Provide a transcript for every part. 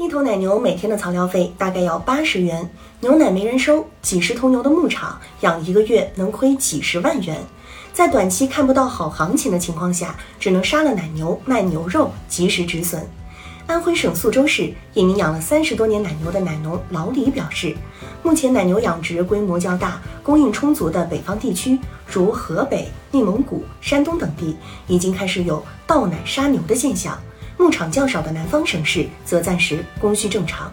一头奶牛每天的草料费大概要八十元，牛奶没人收，几十头牛的牧场养一个月能亏几十万元。在短期看不到好行情的情况下，只能杀了奶牛卖牛肉，及时止损。安徽省宿州市一名养了三十多年奶牛的奶农老李表示，目前奶牛养殖规模较大、供应充足的北方地区，如河北、内蒙古、山东等地，已经开始有倒奶杀牛的现象。牧场较少的南方省市则暂时供需正常。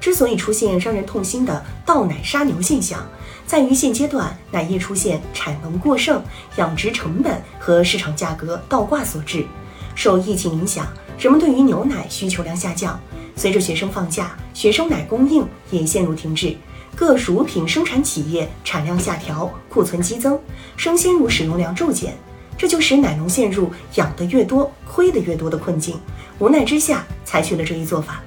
之所以出现让人痛心的倒奶杀牛现象，在于现阶段奶业出现产能过剩、养殖成本和市场价格倒挂所致。受疫情影响，人们对于牛奶需求量下降，随着学生放假，学生奶供应也陷入停滞，各乳品生产企业产量下调，库存激增，生鲜乳使用量骤减。这就使奶农陷入养的越多亏的越多的困境，无奈之下采取了这一做法。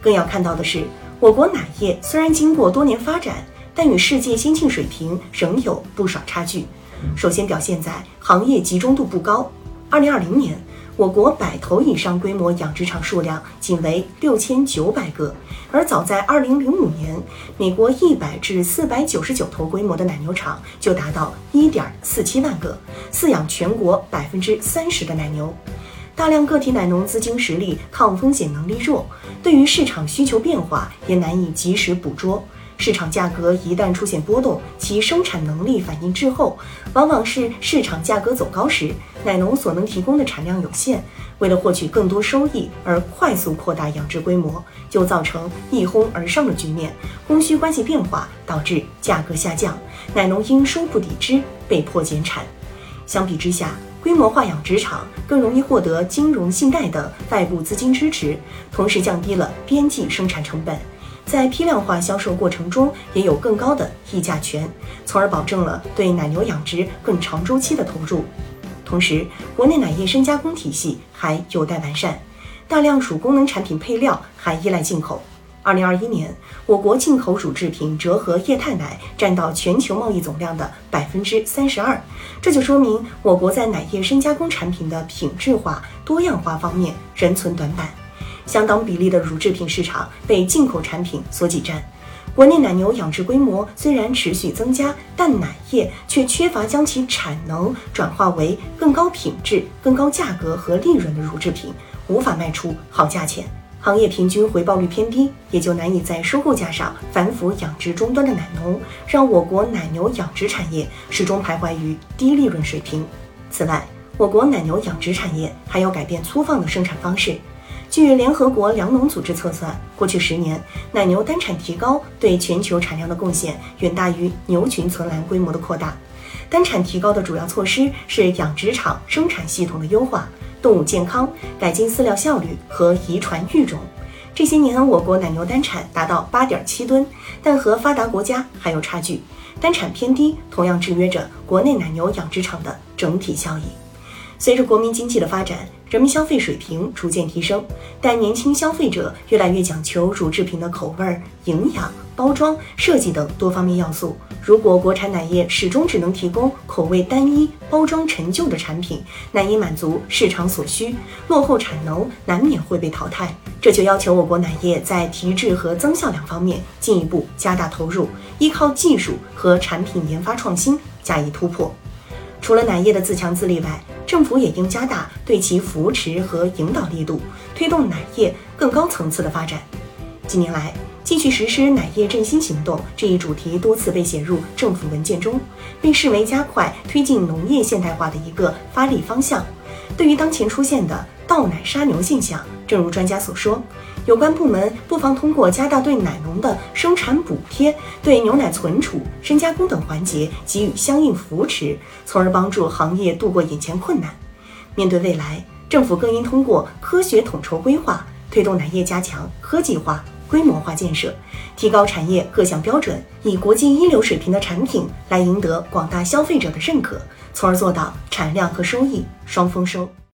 更要看到的是，我国奶业虽然经过多年发展，但与世界先进水平仍有不少差距。首先表现在行业集中度不高。二零二零年。我国百头以上规模养殖场数量仅为六千九百个，而早在二零零五年，美国一百至四百九十九头规模的奶牛场就达到一点四七万个，饲养全国百分之三十的奶牛。大量个体奶农资金实力、抗风险能力弱，对于市场需求变化也难以及时捕捉。市场价格一旦出现波动，其生产能力反应滞后，往往是市场价格走高时，奶农所能提供的产量有限，为了获取更多收益而快速扩大养殖规模，就造成一哄而上的局面。供需关系变化导致价格下降，奶农因收不抵支被迫减产。相比之下，规模化养殖场更容易获得金融信贷等外部资金支持，同时降低了边际生产成本。在批量化销售过程中，也有更高的议价权，从而保证了对奶牛养殖更长周期的投入。同时，国内奶业深加工体系还有待完善，大量乳功能产品配料还依赖进口。二零二一年，我国进口乳制品折合液态奶占到全球贸易总量的百分之三十二，这就说明我国在奶业深加工产品的品质化、多样化方面仍存短板。相当比例的乳制品市场被进口产品所挤占，国内奶牛养殖规模虽然持续增加，但奶业却缺乏将其产能转化为更高品质、更高价格和利润的乳制品，无法卖出好价钱。行业平均回报率偏低，也就难以在收购价上反腐养殖终端的奶农，让我国奶牛养殖产业始终徘徊于低利润水平。此外，我国奶牛养殖产业还要改变粗放的生产方式。据联合国粮农组织测算，过去十年，奶牛单产提高对全球产量的贡献远大于牛群存栏规模的扩大。单产提高的主要措施是养殖场生产系统的优化、动物健康、改进饲料效率和遗传育种。这些年，我国奶牛单产达到八点七吨，但和发达国家还有差距，单产偏低，同样制约着国内奶牛养殖场的整体效益。随着国民经济的发展，人民消费水平逐渐提升，但年轻消费者越来越讲求乳制品的口味、营养、包装、设计等多方面要素。如果国产奶业始终只能提供口味单一、包装陈旧的产品，难以满足市场所需，落后产能难免会被淘汰。这就要求我国奶业在提质和增效两方面进一步加大投入，依靠技术和产品研发创新加以突破。除了奶业的自强自立外，政府也应加大对其扶持和引导力度，推动奶业更高层次的发展。近年来，继续实施奶业振兴行动这一主题多次被写入政府文件中，被视为加快推进农业现代化的一个发力方向。对于当前出现的倒奶杀牛现象，正如专家所说，有关部门不妨通过加大对奶农的生产补贴、对牛奶存储、深加工等环节给予相应扶持，从而帮助行业度过眼前困难。面对未来，政府更应通过科学统筹规划，推动奶业加强科技化、规模化建设，提高产业各项标准，以国际一流水平的产品来赢得广大消费者的认可，从而做到产量和收益双丰收。